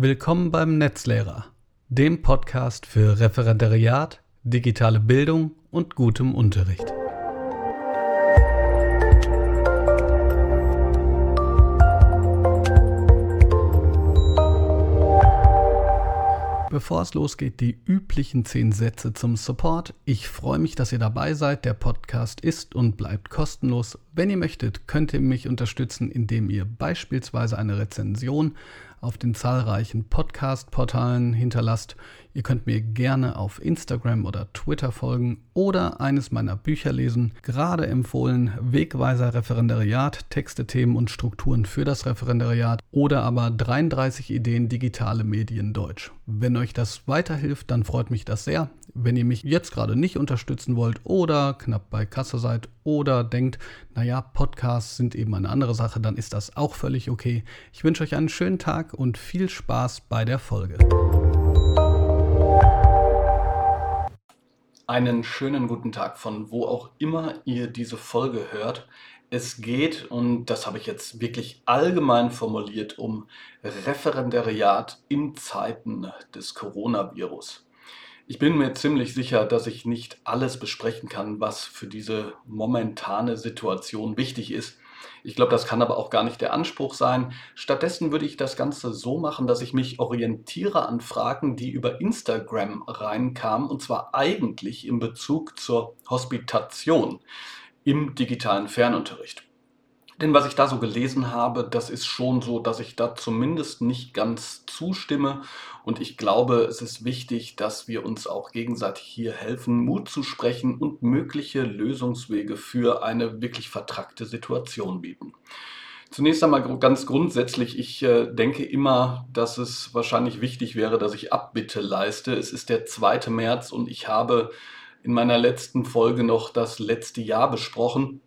Willkommen beim Netzlehrer, dem Podcast für Referendariat, digitale Bildung und gutem Unterricht. Bevor es losgeht, die üblichen zehn Sätze zum Support. Ich freue mich, dass ihr dabei seid. Der Podcast ist und bleibt kostenlos. Wenn ihr möchtet, könnt ihr mich unterstützen, indem ihr beispielsweise eine Rezension auf den zahlreichen Podcast-Portalen hinterlasst. Ihr könnt mir gerne auf Instagram oder Twitter folgen oder eines meiner Bücher lesen. Gerade empfohlen Wegweiser Referendariat, Texte, Themen und Strukturen für das Referendariat oder aber 33 Ideen digitale Medien Deutsch. Wenn euch das weiterhilft, dann freut mich das sehr. Wenn ihr mich jetzt gerade nicht unterstützen wollt oder knapp bei Kasse seid oder denkt, naja, Podcasts sind eben eine andere Sache, dann ist das auch völlig okay. Ich wünsche euch einen schönen Tag und viel Spaß bei der Folge. Einen schönen guten Tag von wo auch immer ihr diese Folge hört. Es geht, und das habe ich jetzt wirklich allgemein formuliert, um Referendariat in Zeiten des Coronavirus. Ich bin mir ziemlich sicher, dass ich nicht alles besprechen kann, was für diese momentane Situation wichtig ist. Ich glaube, das kann aber auch gar nicht der Anspruch sein. Stattdessen würde ich das Ganze so machen, dass ich mich orientiere an Fragen, die über Instagram reinkamen, und zwar eigentlich in Bezug zur Hospitation im digitalen Fernunterricht. Denn was ich da so gelesen habe, das ist schon so, dass ich da zumindest nicht ganz zustimme. Und ich glaube, es ist wichtig, dass wir uns auch gegenseitig hier helfen, Mut zu sprechen und mögliche Lösungswege für eine wirklich vertrackte Situation bieten. Zunächst einmal ganz grundsätzlich, ich äh, denke immer, dass es wahrscheinlich wichtig wäre, dass ich Abbitte leiste. Es ist der 2. März und ich habe in meiner letzten Folge noch das letzte Jahr besprochen.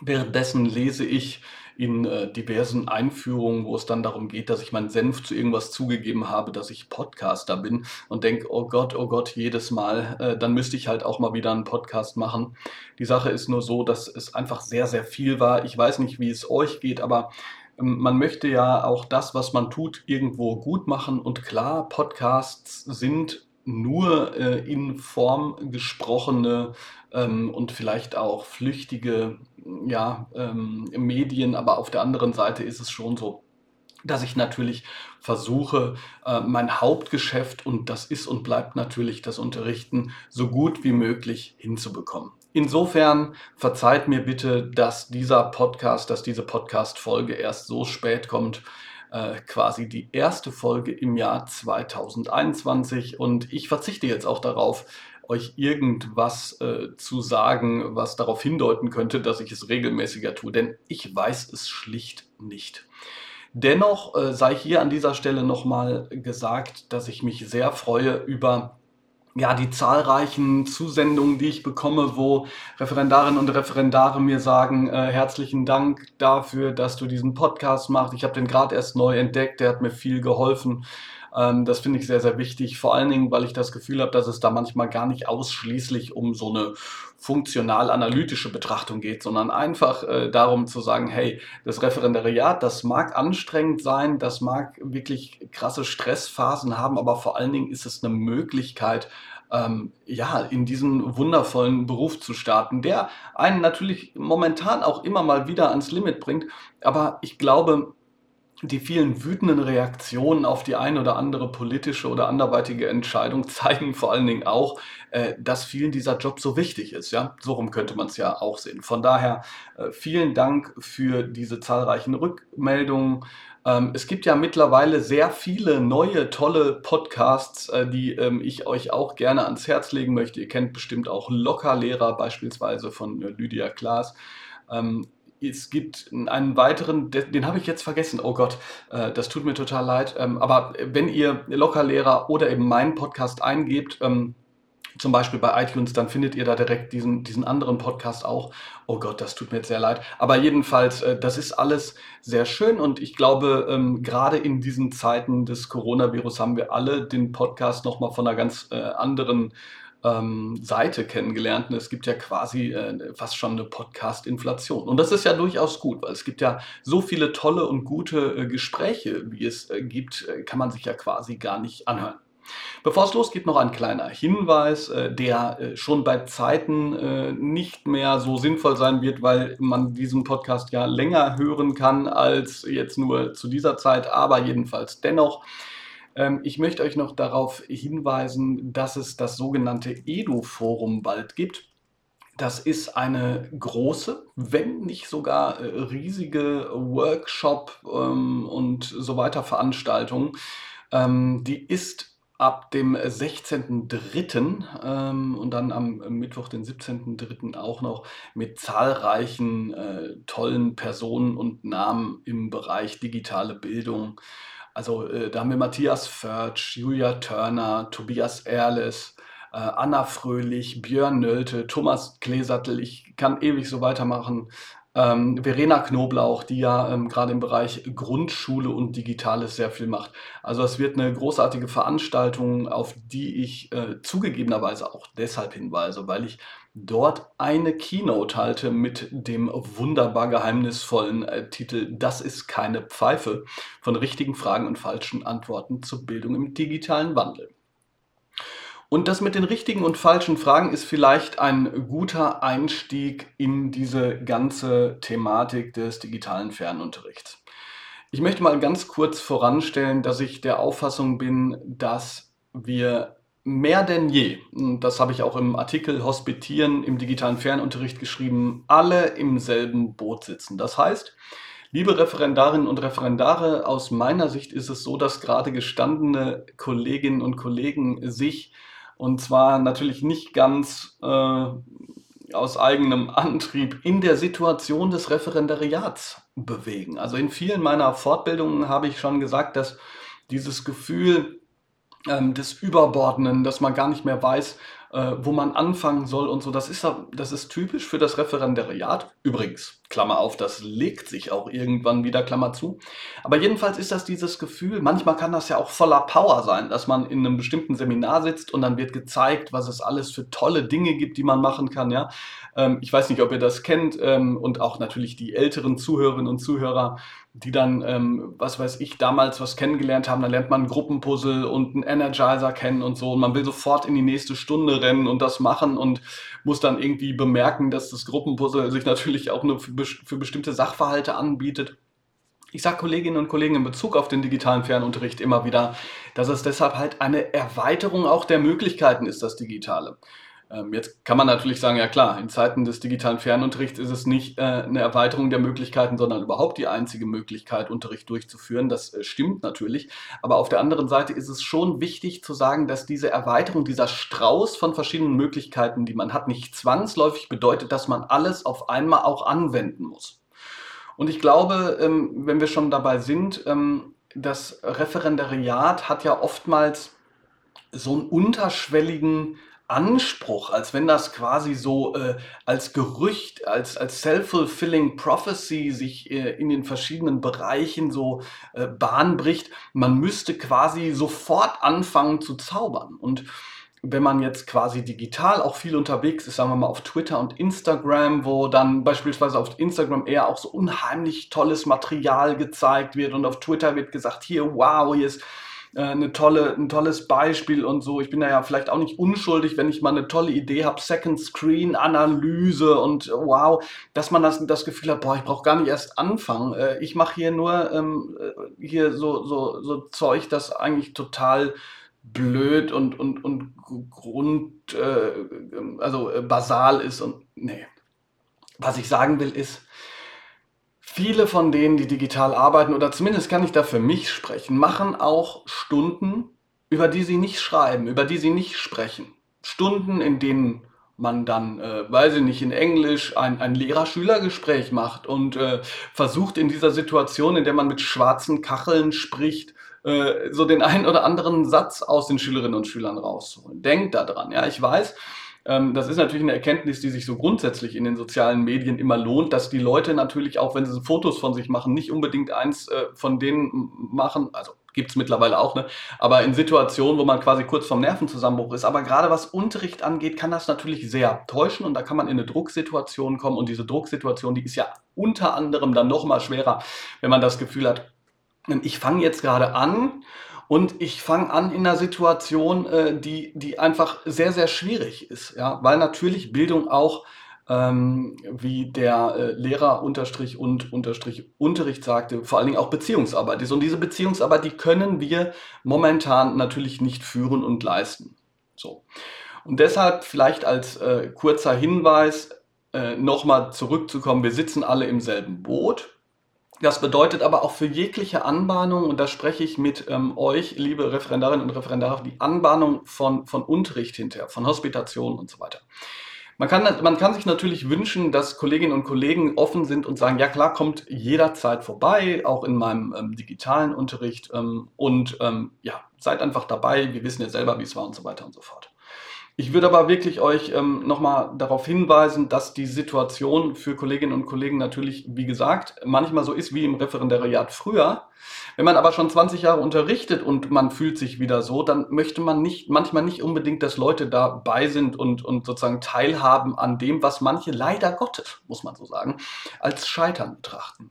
Währenddessen lese ich in äh, diversen Einführungen, wo es dann darum geht, dass ich meinen Senf zu irgendwas zugegeben habe, dass ich Podcaster bin und denke, oh Gott, oh Gott, jedes Mal, äh, dann müsste ich halt auch mal wieder einen Podcast machen. Die Sache ist nur so, dass es einfach sehr, sehr viel war. Ich weiß nicht, wie es euch geht, aber ähm, man möchte ja auch das, was man tut, irgendwo gut machen. Und klar, Podcasts sind nur äh, in Form gesprochene ähm, und vielleicht auch flüchtige ja, ähm, Medien, aber auf der anderen Seite ist es schon so, dass ich natürlich versuche, äh, mein Hauptgeschäft, und das ist und bleibt natürlich das Unterrichten, so gut wie möglich hinzubekommen. Insofern verzeiht mir bitte, dass dieser Podcast, dass diese Podcast-Folge erst so spät kommt, äh, quasi die erste Folge im Jahr 2021 und ich verzichte jetzt auch darauf, euch irgendwas äh, zu sagen, was darauf hindeuten könnte, dass ich es regelmäßiger tue, denn ich weiß es schlicht nicht. Dennoch äh, sei hier an dieser Stelle nochmal gesagt, dass ich mich sehr freue über ja, die zahlreichen Zusendungen, die ich bekomme, wo Referendarinnen und Referendare mir sagen, äh, herzlichen Dank dafür, dass du diesen Podcast machst. Ich habe den gerade erst neu entdeckt, der hat mir viel geholfen. Ähm, das finde ich sehr, sehr wichtig. Vor allen Dingen, weil ich das Gefühl habe, dass es da manchmal gar nicht ausschließlich um so eine funktional-analytische Betrachtung geht, sondern einfach äh, darum zu sagen, hey, das Referendariat, das mag anstrengend sein, das mag wirklich krasse Stressphasen haben, aber vor allen Dingen ist es eine Möglichkeit, ähm, ja, in diesen wundervollen Beruf zu starten, der einen natürlich momentan auch immer mal wieder ans Limit bringt. Aber ich glaube, die vielen wütenden Reaktionen auf die eine oder andere politische oder anderweitige Entscheidung zeigen vor allen Dingen auch, äh, dass vielen dieser Job so wichtig ist. Ja, so rum könnte man es ja auch sehen. Von daher äh, vielen Dank für diese zahlreichen Rückmeldungen. Ähm, es gibt ja mittlerweile sehr viele neue, tolle Podcasts, äh, die ähm, ich euch auch gerne ans Herz legen möchte. Ihr kennt bestimmt auch Lockerlehrer, beispielsweise von Lydia Klaas. Ähm, es gibt einen weiteren, den habe ich jetzt vergessen. Oh Gott, äh, das tut mir total leid. Ähm, aber wenn ihr Lockerlehrer oder eben meinen Podcast eingebt, ähm, zum Beispiel bei iTunes, dann findet ihr da direkt diesen, diesen anderen Podcast auch. Oh Gott, das tut mir jetzt sehr leid. Aber jedenfalls, äh, das ist alles sehr schön und ich glaube, ähm, gerade in diesen Zeiten des Coronavirus haben wir alle den Podcast nochmal von einer ganz äh, anderen ähm, Seite kennengelernt und es gibt ja quasi äh, fast schon eine Podcast-Inflation. Und das ist ja durchaus gut, weil es gibt ja so viele tolle und gute äh, Gespräche, wie es äh, gibt, äh, kann man sich ja quasi gar nicht anhören. Bevor es losgeht, noch ein kleiner Hinweis, äh, der äh, schon bei Zeiten nicht mehr so sinnvoll sein wird, weil man diesen Podcast ja länger hören kann als jetzt nur zu dieser Zeit, aber jedenfalls dennoch. Ähm, ich möchte euch noch darauf hinweisen, dass es das sogenannte Edu-Forum bald gibt. Das ist eine große, wenn nicht sogar riesige Workshop ähm, und so weiter Veranstaltung. Ähm, die ist ab dem 16.03. Ähm, und dann am Mittwoch, den 17.03. auch noch mit zahlreichen äh, tollen Personen und Namen im Bereich digitale Bildung. Also äh, da haben wir Matthias Förtsch, Julia Turner, Tobias Erles, äh, Anna Fröhlich, Björn Nölte, Thomas Kleesattel. Ich kann ewig so weitermachen. Ähm, Verena Knoblauch, die ja ähm, gerade im Bereich Grundschule und Digitales sehr viel macht. Also es wird eine großartige Veranstaltung, auf die ich äh, zugegebenerweise auch deshalb hinweise, weil ich dort eine Keynote halte mit dem wunderbar geheimnisvollen äh, Titel Das ist keine Pfeife von richtigen Fragen und falschen Antworten zur Bildung im digitalen Wandel. Und das mit den richtigen und falschen Fragen ist vielleicht ein guter Einstieg in diese ganze Thematik des digitalen Fernunterrichts. Ich möchte mal ganz kurz voranstellen, dass ich der Auffassung bin, dass wir mehr denn je, das habe ich auch im Artikel Hospitieren im digitalen Fernunterricht geschrieben, alle im selben Boot sitzen. Das heißt, Liebe Referendarinnen und Referendare, aus meiner Sicht ist es so, dass gerade gestandene Kolleginnen und Kollegen sich und zwar natürlich nicht ganz äh, aus eigenem Antrieb in der Situation des Referendariats bewegen. Also in vielen meiner Fortbildungen habe ich schon gesagt, dass dieses Gefühl ähm, des Überbordenden, dass man gar nicht mehr weiß, äh, wo man anfangen soll und so. Das ist, das ist typisch für das Referendariat. Übrigens, Klammer auf, das legt sich auch irgendwann wieder, Klammer zu. Aber jedenfalls ist das dieses Gefühl, manchmal kann das ja auch voller Power sein, dass man in einem bestimmten Seminar sitzt und dann wird gezeigt, was es alles für tolle Dinge gibt, die man machen kann. Ja? Ähm, ich weiß nicht, ob ihr das kennt ähm, und auch natürlich die älteren Zuhörerinnen und Zuhörer die dann, ähm, was weiß ich, damals was kennengelernt haben. Dann lernt man ein Gruppenpuzzle und einen Energizer kennen und so. Und man will sofort in die nächste Stunde rennen und das machen und muss dann irgendwie bemerken, dass das Gruppenpuzzle sich natürlich auch nur für bestimmte Sachverhalte anbietet. Ich sage Kolleginnen und Kollegen in Bezug auf den digitalen Fernunterricht immer wieder, dass es deshalb halt eine Erweiterung auch der Möglichkeiten ist, das Digitale. Ähm, jetzt kann man natürlich sagen, ja klar, in Zeiten des digitalen Fernunterrichts ist es nicht äh, eine Erweiterung der Möglichkeiten, sondern überhaupt die einzige Möglichkeit, Unterricht durchzuführen. Das äh, stimmt natürlich. Aber auf der anderen Seite ist es schon wichtig zu sagen, dass diese Erweiterung, dieser Strauß von verschiedenen Möglichkeiten, die man hat, nicht zwangsläufig bedeutet, dass man alles auf einmal auch anwenden muss. Und ich glaube, ähm, wenn wir schon dabei sind, ähm, das Referendariat hat ja oftmals so einen unterschwelligen Anspruch, als wenn das quasi so äh, als Gerücht, als, als self-fulfilling prophecy sich äh, in den verschiedenen Bereichen so äh, Bahn bricht. Man müsste quasi sofort anfangen zu zaubern. Und wenn man jetzt quasi digital auch viel unterwegs ist, sagen wir mal auf Twitter und Instagram, wo dann beispielsweise auf Instagram eher auch so unheimlich tolles Material gezeigt wird und auf Twitter wird gesagt, hier, wow, hier ist äh, eine tolle, ein tolles Beispiel und so. Ich bin da ja vielleicht auch nicht unschuldig, wenn ich mal eine tolle Idee habe, Second Screen Analyse und wow, dass man das, das Gefühl hat, boah, ich brauche gar nicht erst anfangen. Äh, ich mache hier nur ähm, äh, hier so, so, so Zeug, das eigentlich total blöd und, und, und Grund, äh, also basal ist und nee. Was ich sagen will ist, Viele von denen, die digital arbeiten, oder zumindest kann ich da für mich sprechen, machen auch Stunden, über die sie nicht schreiben, über die sie nicht sprechen. Stunden, in denen man dann, äh, weiß ich nicht, in Englisch ein, ein Lehrer-Schüler-Gespräch macht und äh, versucht in dieser Situation, in der man mit schwarzen Kacheln spricht, äh, so den einen oder anderen Satz aus den Schülerinnen und Schülern rauszuholen. Denkt daran, ja, ich weiß, das ist natürlich eine Erkenntnis, die sich so grundsätzlich in den sozialen Medien immer lohnt, dass die Leute natürlich auch, wenn sie Fotos von sich machen, nicht unbedingt eins äh, von denen machen, also gibt es mittlerweile auch, ne? aber in Situationen, wo man quasi kurz vorm Nervenzusammenbruch ist. Aber gerade was Unterricht angeht, kann das natürlich sehr täuschen und da kann man in eine Drucksituation kommen und diese Drucksituation, die ist ja unter anderem dann noch mal schwerer, wenn man das Gefühl hat, ich fange jetzt gerade an und ich fange an in einer Situation, äh, die, die einfach sehr, sehr schwierig ist, ja, weil natürlich Bildung auch ähm, wie der äh, Lehrer unterstrich und unterstrich Unterricht sagte, vor allen Dingen auch Beziehungsarbeit ist. Und diese Beziehungsarbeit, die können wir momentan natürlich nicht führen und leisten. So. Und deshalb vielleicht als äh, kurzer Hinweis äh, nochmal zurückzukommen, wir sitzen alle im selben Boot. Das bedeutet aber auch für jegliche Anbahnung, und da spreche ich mit ähm, euch, liebe Referendarinnen und Referendare, die Anbahnung von, von Unterricht hinterher, von Hospitation und so weiter. Man kann, man kann sich natürlich wünschen, dass Kolleginnen und Kollegen offen sind und sagen, ja klar, kommt jederzeit vorbei, auch in meinem ähm, digitalen Unterricht ähm, und ähm, ja, seid einfach dabei, wir wissen ja selber, wie es war und so weiter und so fort. Ich würde aber wirklich euch ähm, nochmal darauf hinweisen, dass die Situation für Kolleginnen und Kollegen natürlich, wie gesagt, manchmal so ist wie im Referendariat früher. Wenn man aber schon 20 Jahre unterrichtet und man fühlt sich wieder so, dann möchte man nicht, manchmal nicht unbedingt, dass Leute dabei sind und, und sozusagen teilhaben an dem, was manche leider Gottes, muss man so sagen, als Scheitern betrachten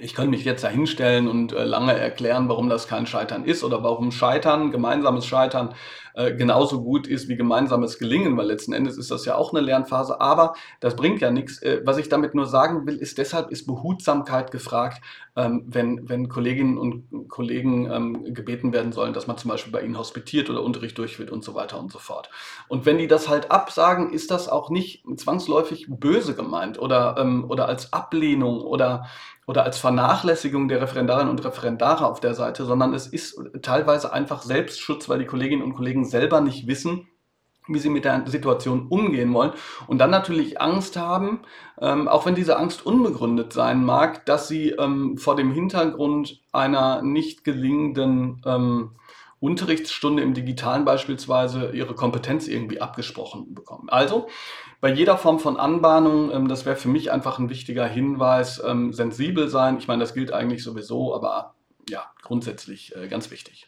ich könnte mich jetzt da hinstellen und äh, lange erklären, warum das kein Scheitern ist oder warum Scheitern, gemeinsames Scheitern äh, genauso gut ist wie gemeinsames Gelingen, weil letzten Endes ist das ja auch eine Lernphase, aber das bringt ja nichts. Äh, was ich damit nur sagen will, ist deshalb ist Behutsamkeit gefragt, ähm, wenn, wenn Kolleginnen und Kollegen ähm, gebeten werden sollen, dass man zum Beispiel bei ihnen hospitiert oder Unterricht durchführt und so weiter und so fort. Und wenn die das halt absagen, ist das auch nicht zwangsläufig böse gemeint oder, ähm, oder als Ablehnung oder oder als Vernachlässigung der Referendarinnen und Referendare auf der Seite, sondern es ist teilweise einfach Selbstschutz, weil die Kolleginnen und Kollegen selber nicht wissen, wie sie mit der Situation umgehen wollen und dann natürlich Angst haben, ähm, auch wenn diese Angst unbegründet sein mag, dass sie ähm, vor dem Hintergrund einer nicht gelingenden ähm, Unterrichtsstunde im Digitalen beispielsweise ihre Kompetenz irgendwie abgesprochen bekommen. Also bei jeder Form von Anbahnung, ähm, das wäre für mich einfach ein wichtiger Hinweis, ähm, sensibel sein. Ich meine, das gilt eigentlich sowieso, aber ja, grundsätzlich äh, ganz wichtig.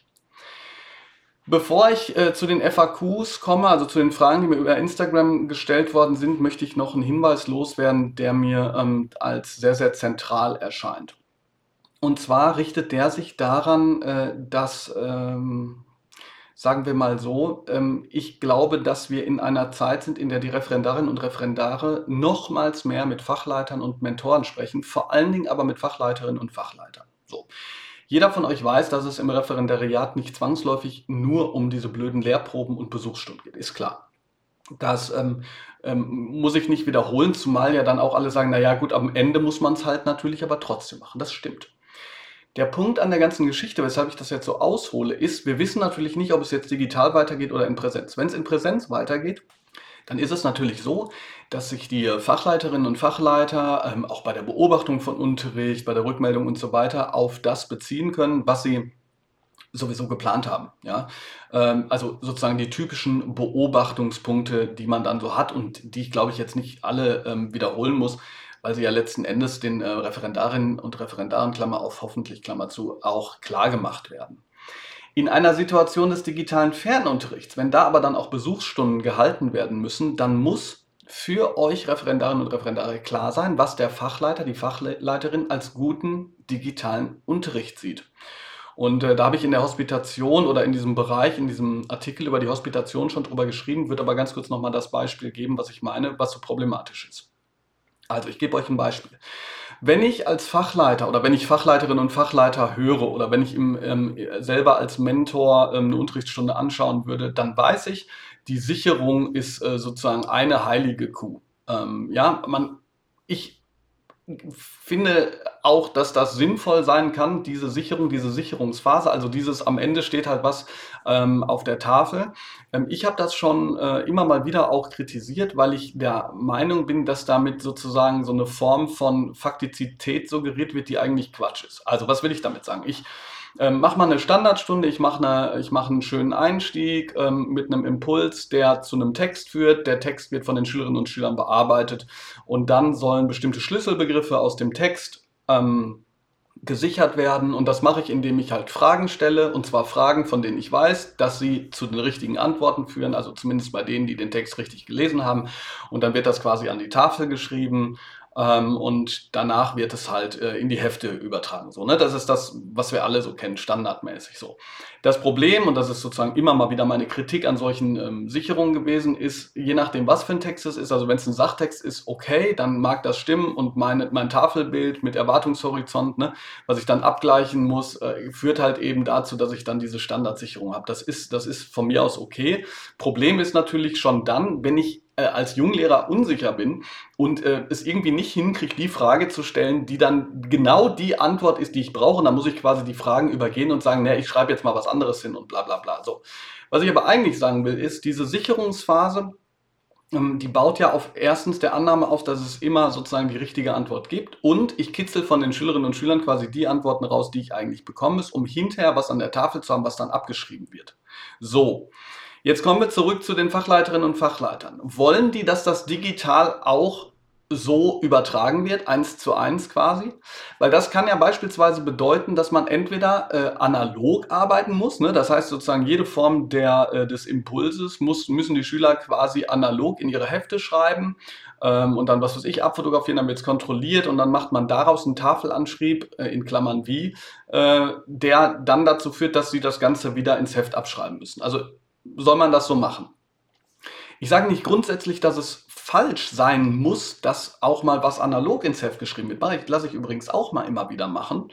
Bevor ich äh, zu den FAQs komme, also zu den Fragen, die mir über Instagram gestellt worden sind, möchte ich noch einen Hinweis loswerden, der mir ähm, als sehr, sehr zentral erscheint. Und zwar richtet der sich daran, äh, dass, ähm, sagen wir mal so, ähm, ich glaube, dass wir in einer Zeit sind, in der die Referendarinnen und Referendare nochmals mehr mit Fachleitern und Mentoren sprechen, vor allen Dingen aber mit Fachleiterinnen und Fachleitern. So. Jeder von euch weiß, dass es im Referendariat nicht zwangsläufig nur um diese blöden Lehrproben und Besuchsstunden geht, ist klar. Das ähm, ähm, muss ich nicht wiederholen, zumal ja dann auch alle sagen, naja gut, am Ende muss man es halt natürlich aber trotzdem machen. Das stimmt. Der Punkt an der ganzen Geschichte, weshalb ich das jetzt so aushole, ist, wir wissen natürlich nicht, ob es jetzt digital weitergeht oder in Präsenz. Wenn es in Präsenz weitergeht, dann ist es natürlich so, dass sich die Fachleiterinnen und Fachleiter ähm, auch bei der Beobachtung von Unterricht, bei der Rückmeldung und so weiter auf das beziehen können, was sie sowieso geplant haben. Ja? Ähm, also sozusagen die typischen Beobachtungspunkte, die man dann so hat und die ich glaube ich jetzt nicht alle ähm, wiederholen muss, weil sie ja letzten Endes den äh, Referendarinnen und Referendaren, Klammer auf, hoffentlich, Klammer zu, auch klar gemacht werden. In einer Situation des digitalen Fernunterrichts, wenn da aber dann auch Besuchsstunden gehalten werden müssen, dann muss für euch Referendarinnen und Referendare klar sein, was der Fachleiter, die Fachleiterin als guten digitalen Unterricht sieht. Und äh, da habe ich in der Hospitation oder in diesem Bereich, in diesem Artikel über die Hospitation schon drüber geschrieben, würde aber ganz kurz nochmal das Beispiel geben, was ich meine, was so problematisch ist. Also ich gebe euch ein Beispiel. Wenn ich als Fachleiter oder wenn ich Fachleiterinnen und Fachleiter höre oder wenn ich ihm ähm, selber als Mentor ähm, eine Unterrichtsstunde anschauen würde, dann weiß ich, die Sicherung ist äh, sozusagen eine heilige Kuh. Ähm, ja, man, ich finde auch, dass das sinnvoll sein kann, diese Sicherung, diese Sicherungsphase, also dieses am Ende steht halt was ähm, auf der Tafel. Ähm, ich habe das schon äh, immer mal wieder auch kritisiert, weil ich der Meinung bin, dass damit sozusagen so eine Form von Faktizität suggeriert wird, die eigentlich Quatsch ist. Also was will ich damit sagen? Ich ähm, mach mal eine Standardstunde, ich mache eine, mach einen schönen Einstieg ähm, mit einem Impuls, der zu einem Text führt. Der Text wird von den Schülerinnen und Schülern bearbeitet und dann sollen bestimmte Schlüsselbegriffe aus dem Text ähm, gesichert werden. Und das mache ich, indem ich halt Fragen stelle, und zwar Fragen, von denen ich weiß, dass sie zu den richtigen Antworten führen, also zumindest bei denen, die den Text richtig gelesen haben. Und dann wird das quasi an die Tafel geschrieben. Ähm, und danach wird es halt äh, in die Hefte übertragen. So, ne? Das ist das, was wir alle so kennen, standardmäßig so. Das Problem, und das ist sozusagen immer mal wieder meine Kritik an solchen ähm, Sicherungen gewesen, ist, je nachdem, was für ein Text es ist, also wenn es ein Sachtext ist, okay, dann mag das stimmen und meine, mein Tafelbild mit Erwartungshorizont, ne, was ich dann abgleichen muss, äh, führt halt eben dazu, dass ich dann diese Standardsicherung habe. Das ist, das ist von mir aus okay. Problem ist natürlich schon dann, wenn ich äh, als Junglehrer unsicher bin und äh, es irgendwie nicht hinkriege, die Frage zu stellen, die dann genau die Antwort ist, die ich brauche. Und dann muss ich quasi die Fragen übergehen und sagen, naja, ich schreibe jetzt mal was anderes hin und bla bla bla. So. Was ich aber eigentlich sagen will, ist, diese Sicherungsphase, ähm, die baut ja auf erstens der Annahme auf, dass es immer sozusagen die richtige Antwort gibt. Und ich kitzel von den Schülerinnen und Schülern quasi die Antworten raus, die ich eigentlich bekommen muss, um hinterher was an der Tafel zu haben, was dann abgeschrieben wird. So. Jetzt kommen wir zurück zu den Fachleiterinnen und Fachleitern. Wollen die, dass das digital auch so übertragen wird, eins zu eins quasi. Weil das kann ja beispielsweise bedeuten, dass man entweder äh, analog arbeiten muss, ne? das heißt sozusagen jede Form der, äh, des Impulses muss, müssen die Schüler quasi analog in ihre Hefte schreiben ähm, und dann, was weiß ich, abfotografieren, dann wird es kontrolliert und dann macht man daraus einen Tafelanschrieb, äh, in Klammern wie, äh, der dann dazu führt, dass sie das Ganze wieder ins Heft abschreiben müssen. Also soll man das so machen. Ich sage nicht grundsätzlich, dass es falsch sein muss, dass auch mal was analog ins Heft geschrieben wird. Das lasse ich übrigens auch mal immer wieder machen.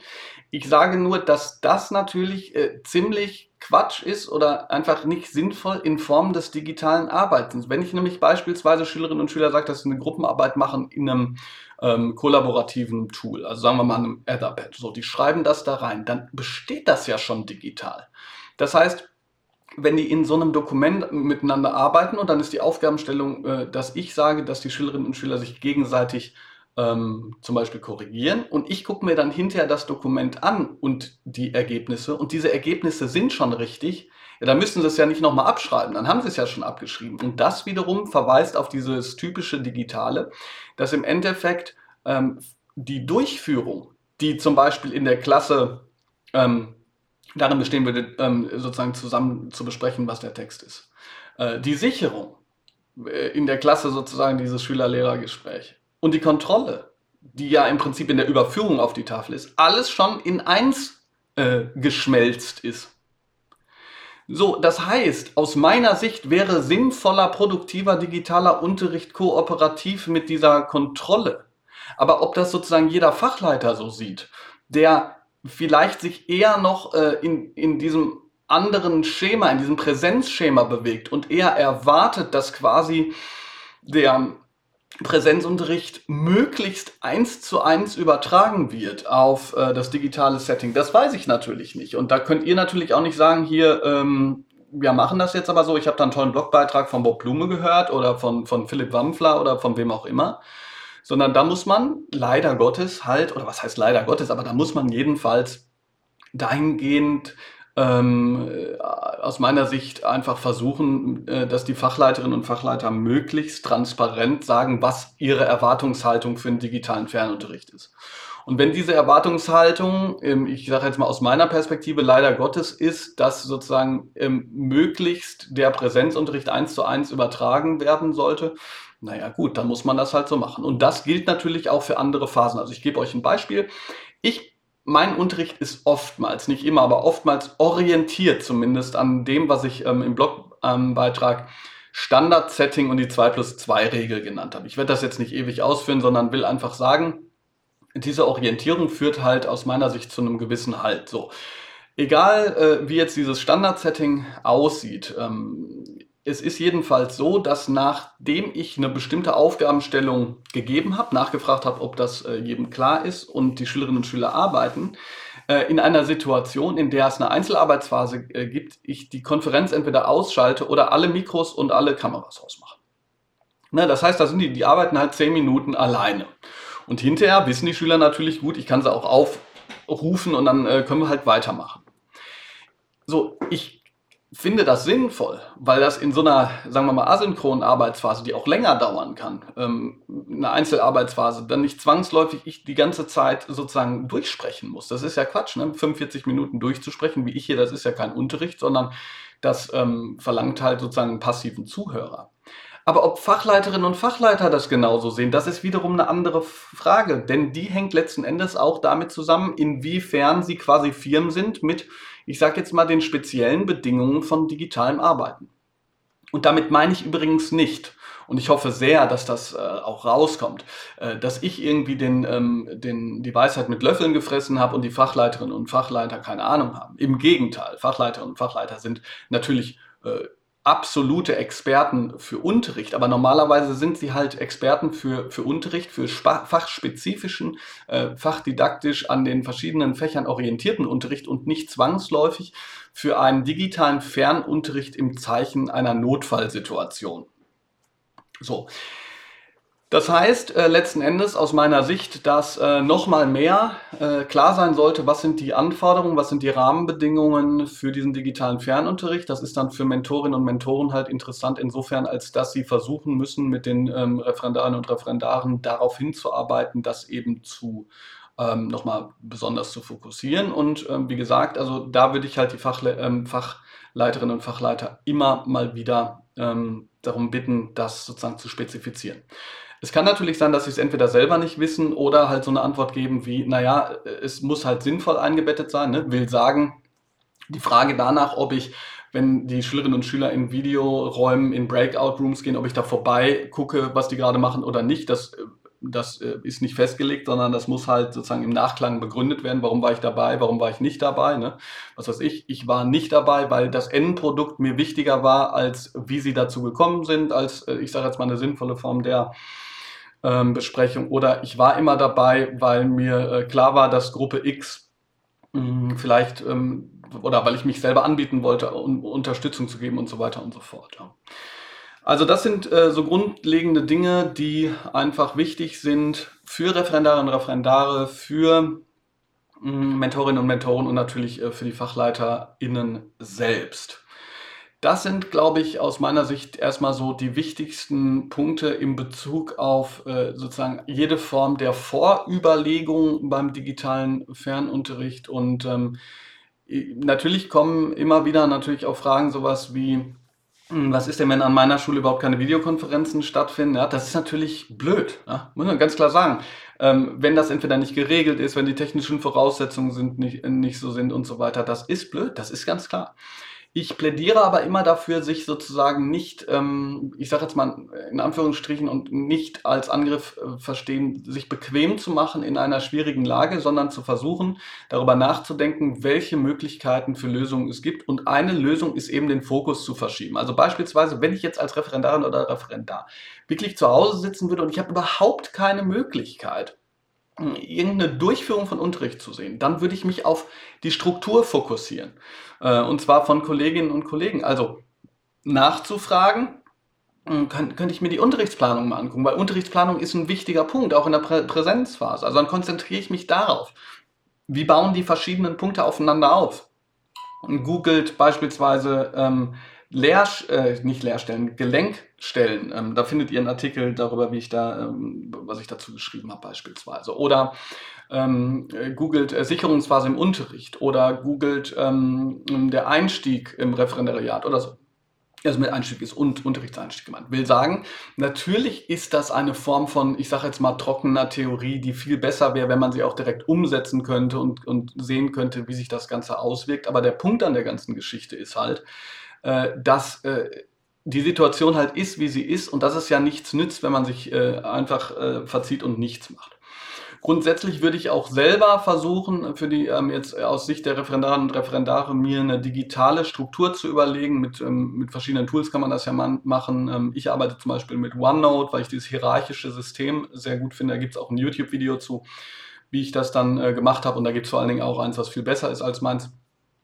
Ich sage nur, dass das natürlich äh, ziemlich Quatsch ist oder einfach nicht sinnvoll in Form des digitalen Arbeitens. Wenn ich nämlich beispielsweise Schülerinnen und Schüler sage, dass sie eine Gruppenarbeit machen in einem ähm, kollaborativen Tool, also sagen wir mal einem Etherpad, so, die schreiben das da rein, dann besteht das ja schon digital. Das heißt, wenn die in so einem Dokument miteinander arbeiten und dann ist die Aufgabenstellung, äh, dass ich sage, dass die Schülerinnen und Schüler sich gegenseitig ähm, zum Beispiel korrigieren und ich gucke mir dann hinterher das Dokument an und die Ergebnisse und diese Ergebnisse sind schon richtig, ja, dann müssen sie es ja nicht nochmal abschreiben, dann haben sie es ja schon abgeschrieben. Und das wiederum verweist auf dieses typische Digitale, dass im Endeffekt ähm, die Durchführung, die zum Beispiel in der Klasse ähm, Darin bestehen wir ähm, sozusagen zusammen zu besprechen, was der Text ist. Äh, die Sicherung äh, in der Klasse sozusagen dieses Schüler-Lehrer-Gespräch und die Kontrolle, die ja im Prinzip in der Überführung auf die Tafel ist, alles schon in eins äh, geschmelzt ist. So, das heißt, aus meiner Sicht wäre sinnvoller, produktiver digitaler Unterricht kooperativ mit dieser Kontrolle. Aber ob das sozusagen jeder Fachleiter so sieht, der vielleicht sich eher noch äh, in, in diesem anderen Schema, in diesem Präsenzschema bewegt und eher erwartet, dass quasi der Präsenzunterricht möglichst eins zu eins übertragen wird auf äh, das digitale Setting. Das weiß ich natürlich nicht. Und da könnt ihr natürlich auch nicht sagen, hier, ähm, wir machen das jetzt aber so. Ich habe da einen tollen Blogbeitrag von Bob Blume gehört oder von, von Philipp Wampfler oder von wem auch immer sondern da muss man leider Gottes halt, oder was heißt leider Gottes, aber da muss man jedenfalls dahingehend ähm, äh, aus meiner Sicht einfach versuchen, äh, dass die Fachleiterinnen und Fachleiter möglichst transparent sagen, was ihre Erwartungshaltung für den digitalen Fernunterricht ist. Und wenn diese Erwartungshaltung, ähm, ich sage jetzt mal aus meiner Perspektive leider Gottes, ist, dass sozusagen ähm, möglichst der Präsenzunterricht eins zu eins übertragen werden sollte, naja, gut, dann muss man das halt so machen. Und das gilt natürlich auch für andere Phasen. Also ich gebe euch ein Beispiel. Ich, mein Unterricht ist oftmals, nicht immer, aber oftmals orientiert zumindest an dem, was ich ähm, im Blogbeitrag ähm, Standard-Setting und die 2 plus 2 Regel genannt habe. Ich werde das jetzt nicht ewig ausführen, sondern will einfach sagen, diese Orientierung führt halt aus meiner Sicht zu einem gewissen Halt. So. Egal, äh, wie jetzt dieses Standard-Setting aussieht, ähm, es ist jedenfalls so, dass nachdem ich eine bestimmte Aufgabenstellung gegeben habe, nachgefragt habe, ob das äh, jedem klar ist und die Schülerinnen und Schüler arbeiten, äh, in einer Situation, in der es eine Einzelarbeitsphase äh, gibt, ich die Konferenz entweder ausschalte oder alle Mikros und alle Kameras ausmache. Ne, das heißt, da sind die, die arbeiten halt zehn Minuten alleine. Und hinterher wissen die Schüler natürlich gut, ich kann sie auch aufrufen und dann können wir halt weitermachen. So, ich finde das sinnvoll, weil das in so einer, sagen wir mal, asynchronen Arbeitsphase, die auch länger dauern kann, ähm, eine Einzelarbeitsphase, dann nicht zwangsläufig ich die ganze Zeit sozusagen durchsprechen muss. Das ist ja Quatsch, ne? 45 Minuten durchzusprechen, wie ich hier, das ist ja kein Unterricht, sondern das ähm, verlangt halt sozusagen einen passiven Zuhörer. Aber ob Fachleiterinnen und Fachleiter das genauso sehen, das ist wiederum eine andere Frage, denn die hängt letzten Endes auch damit zusammen, inwiefern sie quasi Firmen sind mit ich sage jetzt mal, den speziellen Bedingungen von digitalem Arbeiten. Und damit meine ich übrigens nicht, und ich hoffe sehr, dass das äh, auch rauskommt, äh, dass ich irgendwie den, ähm, den, die Weisheit mit Löffeln gefressen habe und die Fachleiterinnen und Fachleiter keine Ahnung haben. Im Gegenteil, Fachleiterinnen und Fachleiter sind natürlich äh, absolute Experten für Unterricht, aber normalerweise sind sie halt Experten für, für Unterricht, für fachspezifischen, äh, fachdidaktisch an den verschiedenen Fächern orientierten Unterricht und nicht zwangsläufig für einen digitalen Fernunterricht im Zeichen einer Notfallsituation. So, das heißt äh, letzten Endes aus meiner Sicht, dass äh, nochmal mehr äh, klar sein sollte, was sind die Anforderungen, was sind die Rahmenbedingungen für diesen digitalen Fernunterricht. Das ist dann für Mentorinnen und Mentoren halt interessant insofern, als dass sie versuchen müssen, mit den ähm, Referendarinnen und Referendaren darauf hinzuarbeiten, das eben zu ähm, nochmal besonders zu fokussieren. Und ähm, wie gesagt, also da würde ich halt die Fachle ähm, Fachleiterinnen und Fachleiter immer mal wieder ähm, darum bitten, das sozusagen zu spezifizieren. Es kann natürlich sein, dass sie es entweder selber nicht wissen oder halt so eine Antwort geben wie, naja, es muss halt sinnvoll eingebettet sein. Ne? Will sagen, die Frage danach, ob ich, wenn die Schülerinnen und Schüler in Videoräumen, in Breakout-Rooms gehen, ob ich da vorbei gucke, was die gerade machen oder nicht, das, das äh, ist nicht festgelegt, sondern das muss halt sozusagen im Nachklang begründet werden. Warum war ich dabei, warum war ich nicht dabei? Ne? Was weiß ich, ich war nicht dabei, weil das Endprodukt mir wichtiger war, als wie sie dazu gekommen sind, als, äh, ich sage jetzt mal, eine sinnvolle Form der ähm, Besprechung oder ich war immer dabei, weil mir äh, klar war, dass Gruppe X mh, hm, vielleicht ähm, oder weil ich mich selber anbieten wollte, um Unterstützung zu geben und so weiter und so fort. Ja. Also das sind äh, so grundlegende Dinge, die einfach wichtig sind für Referendarinnen und Referendare, für mh, hm, Mentorinnen und Mentoren und natürlich äh, für die FachleiterInnen selbst. Das sind, glaube ich, aus meiner Sicht erstmal so die wichtigsten Punkte in Bezug auf äh, sozusagen jede Form der Vorüberlegung beim digitalen Fernunterricht. Und ähm, natürlich kommen immer wieder natürlich auch Fragen, sowas wie, hm, was ist denn, wenn an meiner Schule überhaupt keine Videokonferenzen stattfinden? Ja, das ist natürlich blöd, ja? muss man ganz klar sagen. Ähm, wenn das entweder nicht geregelt ist, wenn die technischen Voraussetzungen sind, nicht, nicht so sind und so weiter, das ist blöd, das ist ganz klar. Ich plädiere aber immer dafür, sich sozusagen nicht, ähm, ich sage jetzt mal in Anführungsstrichen und nicht als Angriff äh, verstehen, sich bequem zu machen in einer schwierigen Lage, sondern zu versuchen, darüber nachzudenken, welche Möglichkeiten für Lösungen es gibt. Und eine Lösung ist eben den Fokus zu verschieben. Also beispielsweise, wenn ich jetzt als Referendarin oder Referendar wirklich zu Hause sitzen würde und ich habe überhaupt keine Möglichkeit, irgendeine Durchführung von Unterricht zu sehen, dann würde ich mich auf die Struktur fokussieren. Äh, und zwar von Kolleginnen und Kollegen. Also nachzufragen, hm, könnte ich mir die Unterrichtsplanung mal angucken, weil Unterrichtsplanung ist ein wichtiger Punkt, auch in der Prä Präsenzphase. Also dann konzentriere ich mich darauf. Wie bauen die verschiedenen Punkte aufeinander auf? Und googelt beispielsweise ähm, Lehr, äh, nicht Lehrstellen, Gelenkstellen. Ähm, da findet ihr einen Artikel darüber, wie ich da, ähm, was ich dazu geschrieben habe beispielsweise. Oder ähm, googelt äh, Sicherungsphase im Unterricht oder googelt ähm, der Einstieg im Referendariat oder so. Also mit Einstieg ist und Unterrichtseinstieg gemeint. Will sagen, natürlich ist das eine Form von, ich sage jetzt mal, trockener Theorie, die viel besser wäre, wenn man sie auch direkt umsetzen könnte und, und sehen könnte, wie sich das Ganze auswirkt. Aber der Punkt an der ganzen Geschichte ist halt, dass äh, die Situation halt ist, wie sie ist und dass es ja nichts nützt, wenn man sich äh, einfach äh, verzieht und nichts macht. Grundsätzlich würde ich auch selber versuchen, für die ähm, jetzt aus Sicht der Referendarinnen und Referendare mir eine digitale Struktur zu überlegen. Mit, ähm, mit verschiedenen Tools kann man das ja machen. Ähm, ich arbeite zum Beispiel mit OneNote, weil ich dieses hierarchische System sehr gut finde. Da gibt es auch ein YouTube-Video zu, wie ich das dann äh, gemacht habe. Und da gibt es vor allen Dingen auch eins, was viel besser ist als meins.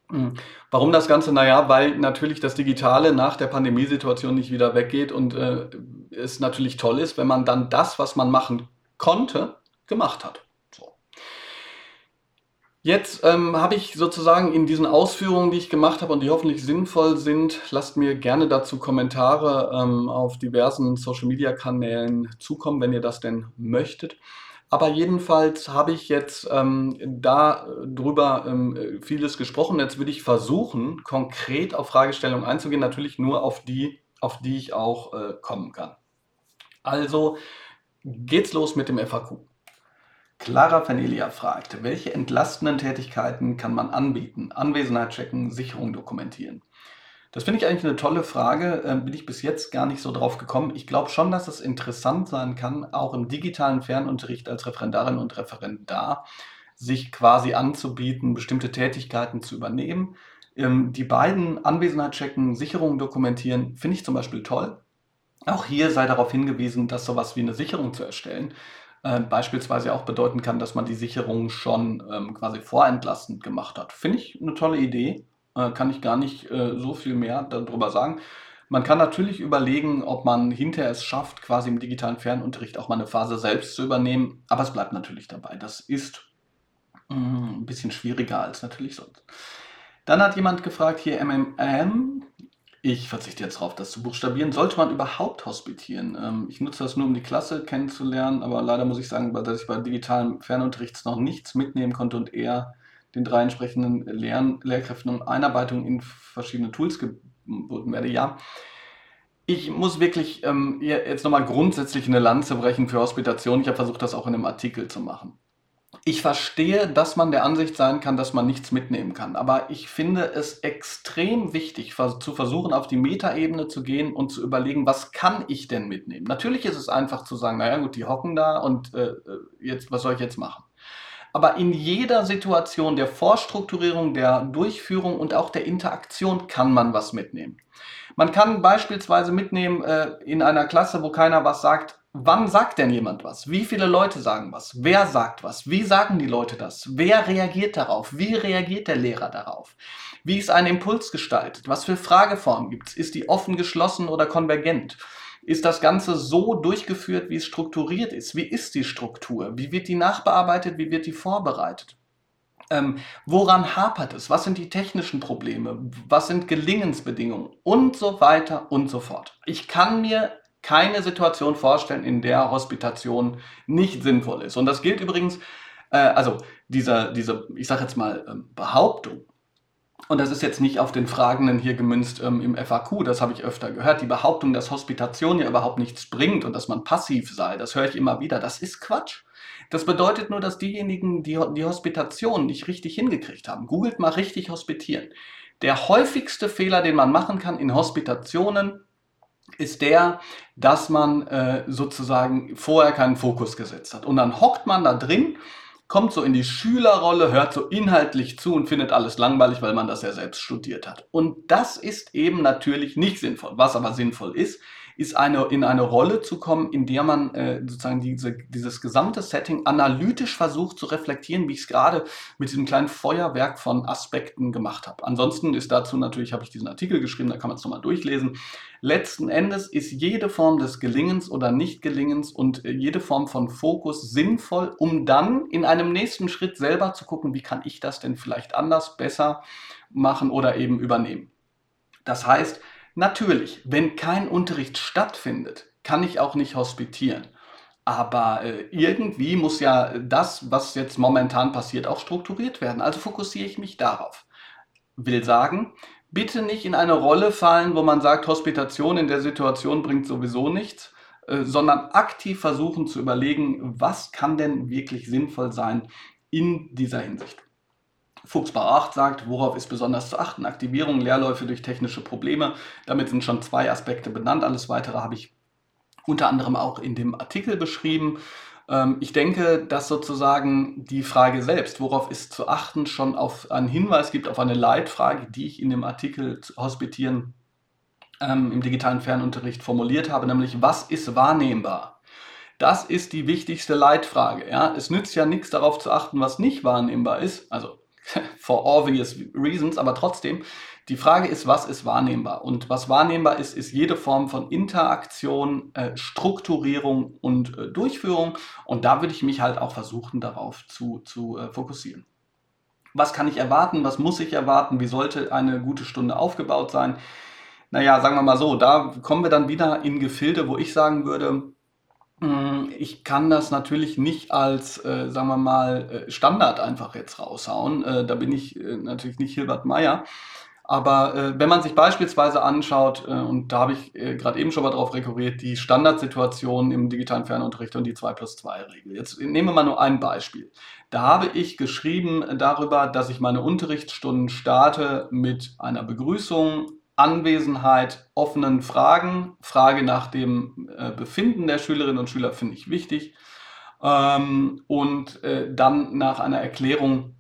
Hm. Warum das Ganze? Naja, weil natürlich das Digitale nach der Pandemiesituation nicht wieder weggeht und äh, es natürlich toll ist, wenn man dann das, was man machen konnte, gemacht hat. So. Jetzt ähm, habe ich sozusagen in diesen Ausführungen, die ich gemacht habe und die hoffentlich sinnvoll sind, lasst mir gerne dazu Kommentare ähm, auf diversen Social-Media-Kanälen zukommen, wenn ihr das denn möchtet. Aber jedenfalls habe ich jetzt ähm, darüber ähm, vieles gesprochen. Jetzt würde ich versuchen, konkret auf Fragestellungen einzugehen, natürlich nur auf die, auf die ich auch äh, kommen kann. Also geht's los mit dem FAQ. Clara Fanelia fragt, welche entlastenden Tätigkeiten kann man anbieten? Anwesenheit checken, Sicherung dokumentieren. Das finde ich eigentlich eine tolle Frage. Ähm, bin ich bis jetzt gar nicht so drauf gekommen. Ich glaube schon, dass es interessant sein kann, auch im digitalen Fernunterricht als Referendarin und Referendar sich quasi anzubieten, bestimmte Tätigkeiten zu übernehmen. Ähm, die beiden Anwesenheit checken, Sicherung dokumentieren, finde ich zum Beispiel toll. Auch hier sei darauf hingewiesen, dass sowas wie eine Sicherung zu erstellen äh, beispielsweise auch bedeuten kann, dass man die Sicherung schon ähm, quasi vorentlastend gemacht hat. Finde ich eine tolle Idee, äh, kann ich gar nicht äh, so viel mehr darüber sagen. Man kann natürlich überlegen, ob man hinterher es schafft, quasi im digitalen Fernunterricht auch mal eine Phase selbst zu übernehmen, aber es bleibt natürlich dabei. Das ist mh, mm, ein bisschen schwieriger als natürlich sonst. Dann hat jemand gefragt hier MMM, ich verzichte jetzt darauf, das zu buchstabieren. Sollte man überhaupt hospitieren? Ähm, ich nutze das nur, um die Klasse kennenzulernen, aber leider muss ich sagen, dass ich bei digitalem Fernunterricht noch nichts mitnehmen konnte und eher den drei entsprechenden Lehr Lehrkräften um Einarbeitung in verschiedene Tools geboten werde. Ja, ich muss wirklich ähm, jetzt nochmal grundsätzlich eine Lanze brechen für Hospitation. Ich habe versucht, das auch in einem Artikel zu machen ich verstehe, dass man der Ansicht sein kann, dass man nichts mitnehmen kann. Aber ich finde es extrem wichtig, zu versuchen, auf die Metaebene zu gehen und zu überlegen, was kann ich denn mitnehmen? Natürlich ist es einfach zu sagen, naja gut, die hocken da und äh, äh, jetzt, was soll ich jetzt machen? Aber in jeder Situation der Vorstrukturierung, der Durchführung und auch der Interaktion kann man was mitnehmen. Man kann beispielsweise mitnehmen äh, in einer Klasse, wo keiner was sagt, wann sagt denn jemand was? Wie viele Leute sagen was? Wer sagt was? Wie sagen die Leute das? Wer reagiert darauf? Wie reagiert der Lehrer darauf? Wie ist ein Impuls gestaltet? Was für Frageformen gibt es? Ist die offen, geschlossen oder konvergent? Ist das Ganze so durchgeführt, wie es strukturiert ist? Wie ist die Struktur? Wie wird die nachbearbeitet? Wie wird die vorbereitet? Ähm, woran hapert es? Was sind die technischen Probleme? Was sind Gelingensbedingungen? Und so weiter und so fort. Ich kann mir keine Situation vorstellen, in der Hospitation nicht sinnvoll ist. Und das gilt übrigens, äh, also diese, diese, ich sage jetzt mal, ähm, Behauptung, und das ist jetzt nicht auf den Fragenden hier gemünzt ähm, im FAQ, das habe ich öfter gehört. Die Behauptung, dass Hospitation ja überhaupt nichts bringt und dass man passiv sei, das höre ich immer wieder. Das ist Quatsch. Das bedeutet nur, dass diejenigen, die die Hospitation nicht richtig hingekriegt haben, googelt mal richtig hospitieren. Der häufigste Fehler, den man machen kann in Hospitationen, ist der, dass man äh, sozusagen vorher keinen Fokus gesetzt hat. Und dann hockt man da drin, kommt so in die Schülerrolle, hört so inhaltlich zu und findet alles langweilig, weil man das ja selbst studiert hat. Und das ist eben natürlich nicht sinnvoll. Was aber sinnvoll ist, ist eine, in eine Rolle zu kommen, in der man äh, sozusagen diese, dieses gesamte Setting analytisch versucht zu reflektieren, wie ich es gerade mit diesem kleinen Feuerwerk von Aspekten gemacht habe. Ansonsten ist dazu natürlich, habe ich diesen Artikel geschrieben, da kann man es nochmal durchlesen. Letzten Endes ist jede Form des Gelingens oder Nicht-Gelingens und äh, jede Form von Fokus sinnvoll, um dann in einem nächsten Schritt selber zu gucken, wie kann ich das denn vielleicht anders, besser machen oder eben übernehmen. Das heißt, Natürlich, wenn kein Unterricht stattfindet, kann ich auch nicht hospitieren. Aber äh, irgendwie muss ja das, was jetzt momentan passiert, auch strukturiert werden. Also fokussiere ich mich darauf. Will sagen, bitte nicht in eine Rolle fallen, wo man sagt, Hospitation in der Situation bringt sowieso nichts, äh, sondern aktiv versuchen zu überlegen, was kann denn wirklich sinnvoll sein in dieser Hinsicht. Fuchsbau 8 sagt, worauf ist besonders zu achten? Aktivierung, Leerläufe durch technische Probleme. Damit sind schon zwei Aspekte benannt. Alles weitere habe ich unter anderem auch in dem Artikel beschrieben. Ähm, ich denke, dass sozusagen die Frage selbst, worauf ist zu achten, schon auf einen Hinweis gibt, auf eine Leitfrage, die ich in dem Artikel Hospitieren ähm, im digitalen Fernunterricht formuliert habe, nämlich was ist wahrnehmbar? Das ist die wichtigste Leitfrage. Ja? Es nützt ja nichts darauf zu achten, was nicht wahrnehmbar ist. Also for obvious reasons, aber trotzdem, die Frage ist, was ist wahrnehmbar? Und was wahrnehmbar ist, ist jede Form von Interaktion, äh, Strukturierung und äh, Durchführung. Und da würde ich mich halt auch versuchen, darauf zu, zu äh, fokussieren. Was kann ich erwarten? Was muss ich erwarten? Wie sollte eine gute Stunde aufgebaut sein? Naja, sagen wir mal so, da kommen wir dann wieder in Gefilde, wo ich sagen würde, ich kann das natürlich nicht als, äh, sagen wir mal, äh, Standard einfach jetzt raushauen. Äh, da bin ich äh, natürlich nicht Hilbert Meyer. Aber äh, wenn man sich beispielsweise anschaut, äh, und da habe ich äh, gerade eben schon mal drauf rekurriert, die Standardsituation im digitalen Fernunterricht und die 2 plus 2 Regel. Jetzt nehmen wir mal nur ein Beispiel. Da habe ich geschrieben darüber, dass ich meine Unterrichtsstunden starte mit einer Begrüßung, Anwesenheit, offenen Fragen. Frage nach dem äh, Befinden der Schülerinnen und Schüler finde ich wichtig. Ähm, und äh, dann nach einer Erklärung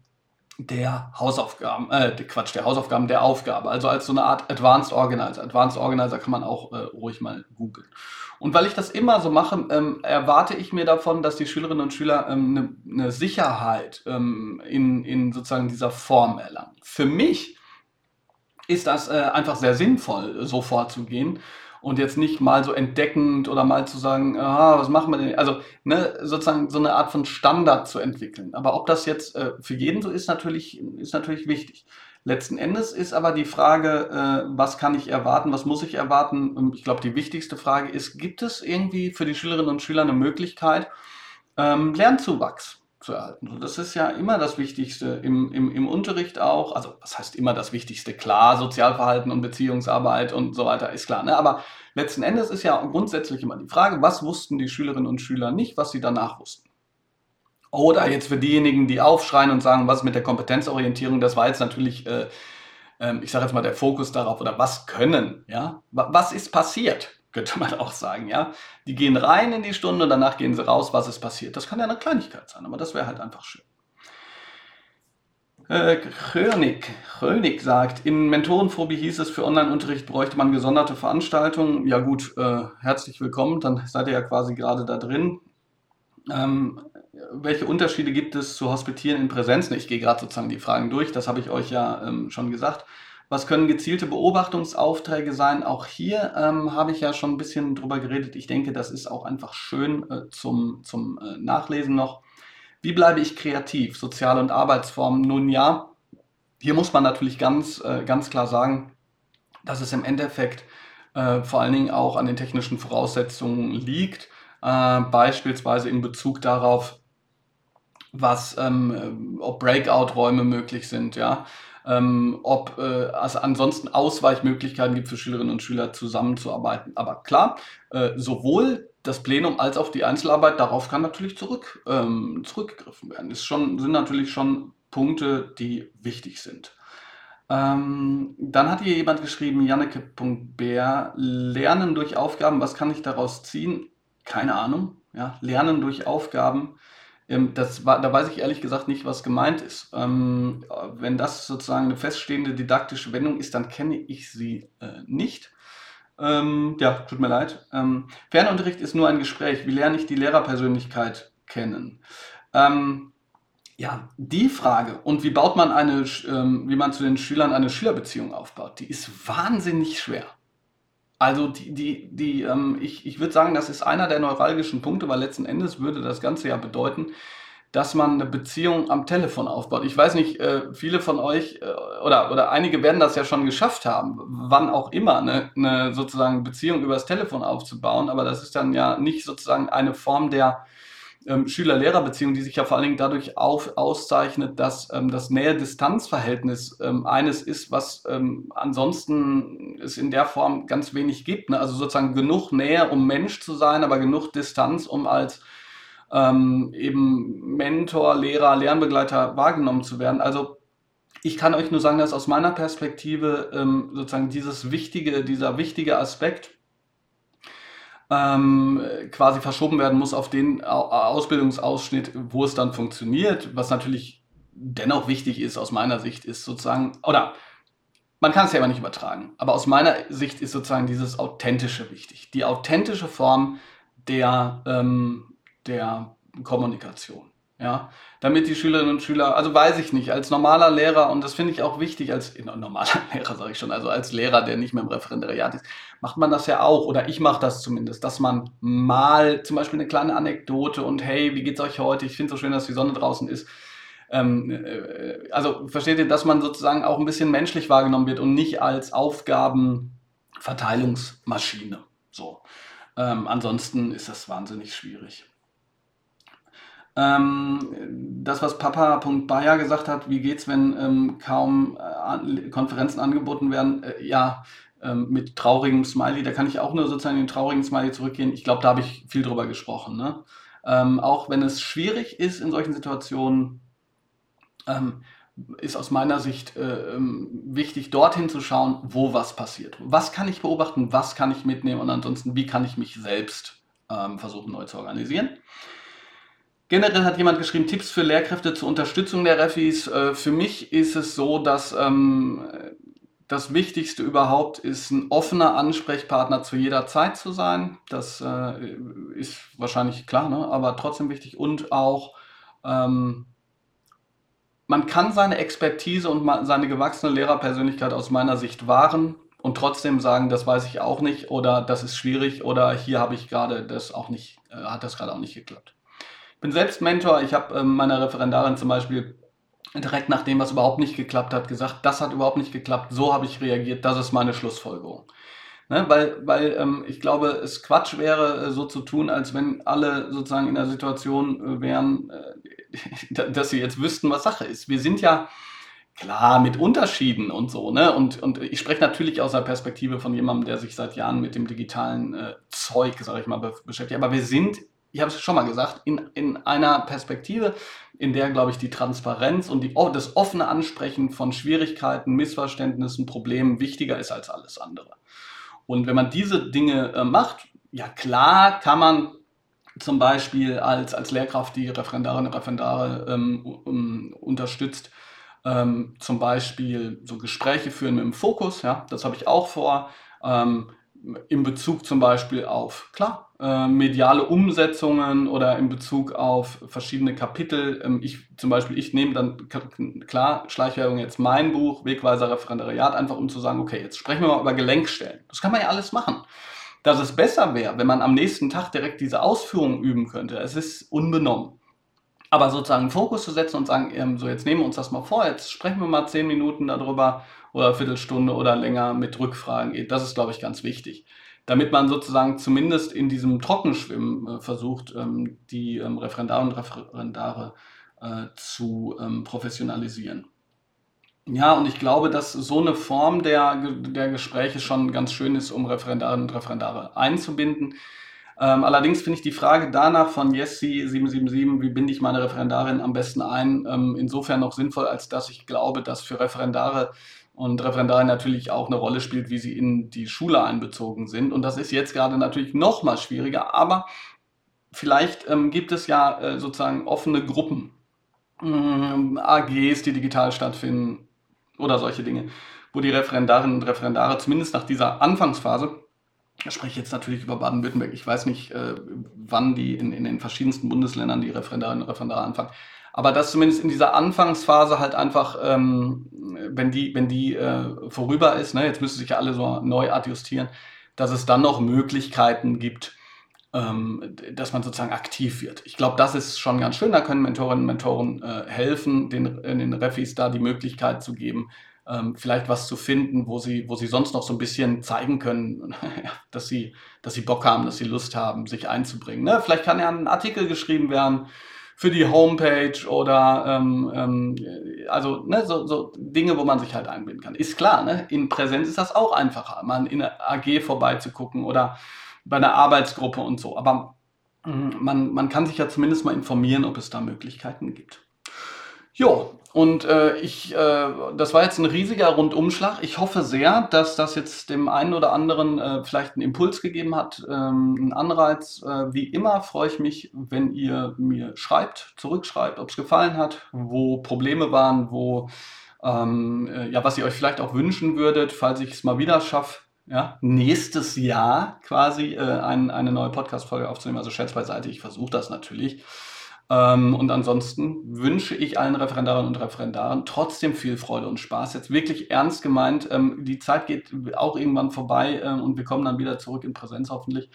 der Hausaufgaben, äh, Quatsch, der Hausaufgaben, der Aufgabe. Also als so eine Art Advanced Organizer. Advanced Organizer kann man auch äh, ruhig mal googeln. Und weil ich das immer so mache, ähm, erwarte ich mir davon, dass die Schülerinnen und Schüler ähm, eine, eine Sicherheit ähm, in, in sozusagen dieser Form erlangen. Für mich ist das äh, einfach sehr sinnvoll, so vorzugehen und jetzt nicht mal so entdeckend oder mal zu sagen, ah, was machen wir denn? Also ne, sozusagen so eine Art von Standard zu entwickeln. Aber ob das jetzt äh, für jeden so ist, natürlich, ist natürlich wichtig. Letzten Endes ist aber die Frage, äh, was kann ich erwarten, was muss ich erwarten? Ich glaube, die wichtigste Frage ist, gibt es irgendwie für die Schülerinnen und Schüler eine Möglichkeit, ähm, Lernzuwachs zu erhalten. Das ist ja immer das Wichtigste im, im, im Unterricht auch. Also, was heißt immer das Wichtigste? Klar, Sozialverhalten und Beziehungsarbeit und so weiter ist klar. Ne? Aber letzten Endes ist ja grundsätzlich immer die Frage, was wussten die Schülerinnen und Schüler nicht, was sie danach wussten. Oder jetzt für diejenigen, die aufschreien und sagen, was mit der Kompetenzorientierung, das war jetzt natürlich, äh, äh, ich sage jetzt mal, der Fokus darauf, oder was können, ja? Was ist passiert? Könnte man auch sagen, ja. Die gehen rein in die Stunde und danach gehen sie raus, was ist passiert. Das kann ja eine Kleinigkeit sein, aber das wäre halt einfach schön. Äh, Krönig sagt, in Mentorenphobie hieß es, für Online-Unterricht bräuchte man gesonderte Veranstaltungen. Ja gut, äh, herzlich willkommen, dann seid ihr ja quasi gerade da drin. Ähm, welche Unterschiede gibt es zu Hospitieren in Präsenz? Ich gehe gerade sozusagen die Fragen durch, das habe ich euch ja ähm, schon gesagt. Was können gezielte Beobachtungsaufträge sein? Auch hier ähm, habe ich ja schon ein bisschen drüber geredet. Ich denke, das ist auch einfach schön äh, zum, zum äh, Nachlesen noch. Wie bleibe ich kreativ? Soziale und Arbeitsformen? Nun ja, hier muss man natürlich ganz, äh, ganz klar sagen, dass es im Endeffekt äh, vor allen Dingen auch an den technischen Voraussetzungen liegt. Äh, beispielsweise in Bezug darauf, was, ähm, ob Breakout-Räume möglich sind, ja ähm, ob äh, es ansonsten Ausweichmöglichkeiten gibt für Schülerinnen und Schüler zusammenzuarbeiten. Aber klar, äh, sowohl das Plenum als auch die Einzelarbeit, darauf kann natürlich zurück, ähm, zurückgegriffen werden. Das sind natürlich schon Punkte, die wichtig sind. Ähm, dann hat hier jemand geschrieben, Janneke.bär, Lernen durch Aufgaben, was kann ich daraus ziehen? Keine Ahnung. Ja, Lernen durch Aufgaben das war, da weiß ich ehrlich gesagt nicht, was gemeint ist. Ähm, wenn das sozusagen eine feststehende didaktische Wendung ist, dann kenne ich sie äh, nicht. Ähm, ja, tut mir leid. Ähm, Fernunterricht ist nur ein Gespräch. Wie lerne ich die Lehrerpersönlichkeit kennen? Ähm, ja, die Frage und wie baut man eine, ähm, wie man zu den Schülern eine Schülerbeziehung aufbaut, die ist wahnsinnig schwer. Also die, die, die ähm, ich, ich würde sagen, das ist einer der neuralgischen Punkte, weil letzten Endes würde das Ganze ja bedeuten, dass man eine Beziehung am Telefon aufbaut. Ich weiß nicht, äh, viele von euch äh, oder, oder einige werden das ja schon geschafft haben, wann auch immer, eine, eine sozusagen Beziehung übers Telefon aufzubauen, aber das ist dann ja nicht sozusagen eine Form der ähm, Schüler-Lehrer-Beziehung, die sich ja vor allen Dingen dadurch auf, auszeichnet, dass ähm, das Nähe-Distanz-Verhältnis ähm, eines ist, was ähm, ansonsten es in der Form ganz wenig gibt. Ne? Also sozusagen genug Nähe, um Mensch zu sein, aber genug Distanz, um als ähm, eben Mentor, Lehrer, Lernbegleiter wahrgenommen zu werden. Also ich kann euch nur sagen, dass aus meiner Perspektive ähm, sozusagen dieses wichtige, dieser wichtige Aspekt ähm, quasi verschoben werden muss auf den Ausbildungsausschnitt, wo es dann funktioniert. Was natürlich dennoch wichtig ist aus meiner Sicht, ist sozusagen, oder man kann es ja immer nicht übertragen, aber aus meiner Sicht ist sozusagen dieses Authentische wichtig. Die authentische Form der, ähm, der Kommunikation. Ja, damit die Schülerinnen und Schüler, also weiß ich nicht, als normaler Lehrer, und das finde ich auch wichtig, als normaler Lehrer sage ich schon, also als Lehrer, der nicht mehr im Referendariat ist, macht man das ja auch, oder ich mache das zumindest, dass man mal zum Beispiel eine kleine Anekdote und hey, wie geht's euch heute? Ich finde es so schön, dass die Sonne draußen ist. ähm, äh, also versteht ihr, dass man sozusagen auch ein bisschen menschlich wahrgenommen wird und nicht als Aufgabenverteilungsmaschine. So. Ähm, ansonsten ist das wahnsinnig schwierig. Ähm, das, was Papa.bayer gesagt hat, wie geht's, wenn ähm, kaum äh, Konferenzen angeboten werden, äh, ja, ähm, mit traurigem Smiley, da kann ich auch nur sozusagen den traurigen Smiley zurückgehen. Ich glaube, da habe ich viel drüber gesprochen. Ne? Ähm, auch wenn es schwierig ist in solchen Situationen, ähm, ist aus meiner Sicht äh, ähm, wichtig, dorthin zu schauen, wo was passiert. Was kann ich beobachten, was kann ich mitnehmen und ansonsten, wie kann ich mich selbst versuchen neu zu organisieren. Generell hat jemand geschrieben, Tipps für Lehrkräfte zur Unterstützung der Refis. Äh, für mich ist es so, dass ähm, das Wichtigste überhaupt ist, ein offener Ansprechpartner zu jeder Zeit zu sein. Das äh, ist wahrscheinlich klar, ne? aber trotzdem wichtig. Und auch, ähm, man kann seine Expertise und seine gewachsene Lehrerpersönlichkeit aus meiner Sicht wahren und trotzdem sagen, das weiß ich auch nicht oder das ist schwierig oder hier habe ich gerade das auch nicht, äh, hat das gerade auch nicht geklappt. Ich bin selbst Mentor. Ich habe ähm, meiner Referendarin zum Beispiel direkt nach dem, was überhaupt nicht geklappt hat, gesagt, das hat überhaupt nicht geklappt, so habe ich reagiert, das ist meine Schlussfolgerung. Ne? Weil, weil ähm, ich glaube, es Quatsch wäre, äh, so zu tun, als wenn alle sozusagen in der Situation äh, wären, äh, dass sie jetzt wüssten, was Sache ist. Wir sind ja klar mit Unterschieden und so, ne? Und, und ich spreche natürlich aus der Perspektive von jemandem, der sich seit Jahren mit dem digitalen äh, Zeug, sage ich mal, beschäftigt. Aber wir sind ich habe es schon mal gesagt, in, in einer Perspektive, in der, glaube ich, die Transparenz und die, das offene Ansprechen von Schwierigkeiten, Missverständnissen, Problemen wichtiger ist als alles andere. Und wenn man diese Dinge äh, macht, ja klar kann man zum Beispiel als, als Lehrkraft die Referendarinnen und Referendare ähm, um, unterstützt, ähm, zum Beispiel so Gespräche führen mit dem Fokus, ja, das habe ich auch vor, ähm, in Bezug zum Beispiel auf, klar, äh, mediale Umsetzungen oder in Bezug auf verschiedene Kapitel. Ähm, ich zum Beispiel, ich nehme dann klar Schleichwerbung jetzt mein Buch, Wegweiser Referendariat, einfach um zu sagen, okay, jetzt sprechen wir mal über Gelenkstellen. Das kann man ja alles machen. Dass es besser wäre, wenn man am nächsten Tag direkt diese Ausführungen üben könnte. Es ist unbenommen. Aber sozusagen Fokus zu setzen und sagen, ähm, so jetzt nehmen wir uns das mal vor, jetzt sprechen wir mal zehn Minuten darüber oder Viertelstunde oder länger mit Rückfragen das ist, glaube ich, ganz wichtig damit man sozusagen zumindest in diesem Trockenschwimmen äh, versucht, ähm, die ähm, Referendare und Referendare äh, zu ähm, professionalisieren. Ja, und ich glaube, dass so eine Form der, der Gespräche schon ganz schön ist, um Referendarinnen und Referendare einzubinden. Ähm, allerdings finde ich die Frage danach von Jessi777, wie binde ich meine Referendarin am besten ein, ähm, insofern noch sinnvoll, als dass ich glaube, dass für Referendare und Referendarien natürlich auch eine Rolle spielt, wie sie in die Schule einbezogen sind. Und das ist jetzt gerade natürlich noch mal schwieriger, aber vielleicht ähm, gibt es ja äh, sozusagen offene Gruppen, ähm, AGs, die digital stattfinden oder solche Dinge, wo die Referendarinnen und Referendare zumindest nach dieser Anfangsphase, ich spreche jetzt natürlich über Baden-Württemberg, ich weiß nicht, äh, wann die in, in den verschiedensten Bundesländern die Referendarinnen und Referendare anfangen, aber dass zumindest in dieser Anfangsphase halt einfach, ähm, wenn die, wenn die äh, vorüber ist, ne, jetzt müssen sich ja alle so neu adjustieren, dass es dann noch Möglichkeiten gibt, ähm, dass man sozusagen aktiv wird. Ich glaube, das ist schon ganz schön. Da können Mentorinnen und Mentoren äh, helfen, den, den Refis da die Möglichkeit zu geben, ähm, vielleicht was zu finden, wo sie, wo sie sonst noch so ein bisschen zeigen können, dass sie, dass sie Bock haben, dass sie Lust haben, sich einzubringen. Ne? Vielleicht kann ja ein Artikel geschrieben werden für die Homepage oder ähm, ähm, also ne, so, so Dinge, wo man sich halt einbinden kann. Ist klar, ne? in Präsenz ist das auch einfacher, mal in einer AG vorbeizugucken oder bei einer Arbeitsgruppe und so. Aber mh, man, man kann sich ja zumindest mal informieren, ob es da Möglichkeiten gibt. Jo, und äh, ich, äh, das war jetzt ein riesiger Rundumschlag. Ich hoffe sehr, dass das jetzt dem einen oder anderen äh, vielleicht einen Impuls gegeben hat, ähm, einen Anreiz. Äh, wie immer freue ich mich, wenn ihr mir schreibt, zurückschreibt, ob es gefallen hat, wo Probleme waren, wo ähm, äh, ja, was ihr euch vielleicht auch wünschen würdet, falls ich es mal wieder schaffe, ja, nächstes Jahr quasi äh, ein, eine neue Podcast-Folge aufzunehmen. Also Schätz beiseite, ich versuche das natürlich. Ähm, und ansonsten wünsche ich allen Referendarinnen und Referendaren trotzdem viel Freude und Spaß. Jetzt wirklich ernst gemeint, ähm, die Zeit geht auch irgendwann vorbei äh, und wir kommen dann wieder zurück in Präsenz hoffentlich.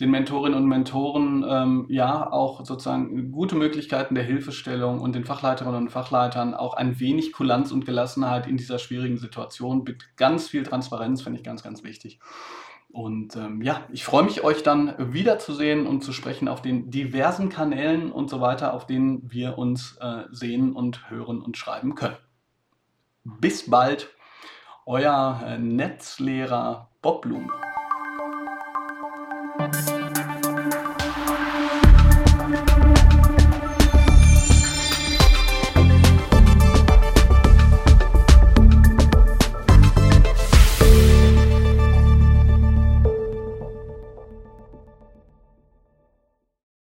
Den Mentorinnen und Mentoren ähm, ja auch sozusagen gute Möglichkeiten der Hilfestellung und den Fachleiterinnen und Fachleitern auch ein wenig Kulanz und Gelassenheit in dieser schwierigen Situation mit ganz viel Transparenz, finde ich ganz, ganz wichtig. Und ähm, ja, ich freue mich, euch dann wiederzusehen und zu sprechen auf den diversen Kanälen und so weiter, auf denen wir uns äh, sehen und hören und schreiben können. Bis bald, euer äh, Netzlehrer Bob Blum.